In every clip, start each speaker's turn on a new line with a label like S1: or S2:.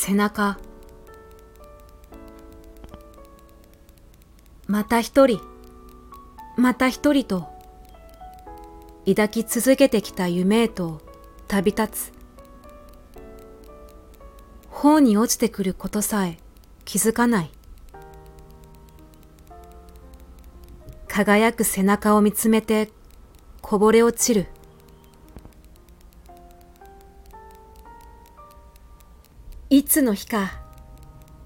S1: 背中。また一人。また一人と。抱き続けてきた夢へと。旅立つ。頬に落ちてくることさえ。気づかない。輝く背中を見つめてこぼれ落ちる。いつの日か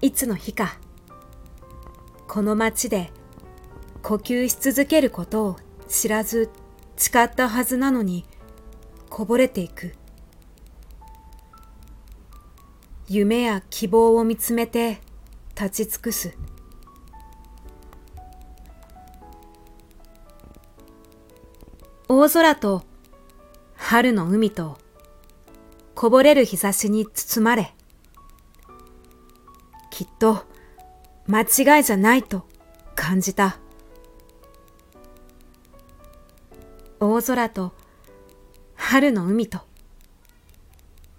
S1: いつの日かこの街で呼吸し続けることを知らず誓ったはずなのにこぼれていく。夢や希望を見つめて立ち尽くす。大空と春の海とこぼれる日差しに包まれきっと間違いじゃないと感じた。大空と春の海と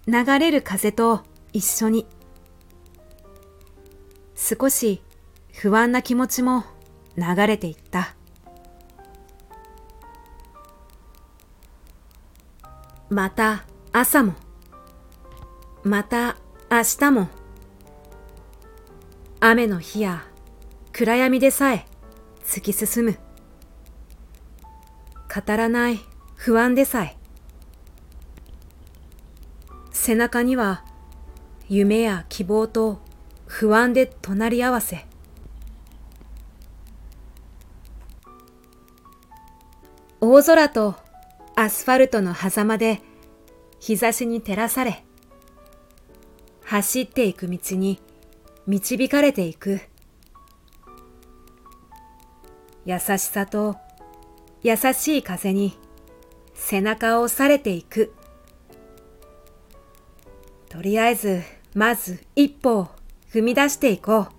S1: 流れる風と一緒に。少し不安な気持ちも流れていった。また朝も。また明日も。雨の日や暗闇でさえ突き進む。語らない不安でさえ。背中には夢や希望と不安で隣り合わせ。大空とアスファルトの狭間で日差しに照らされ走っていく道に導かれていく。優しさと優しい風に背中を押されていく。とりあえずまず一歩を踏み出していこう。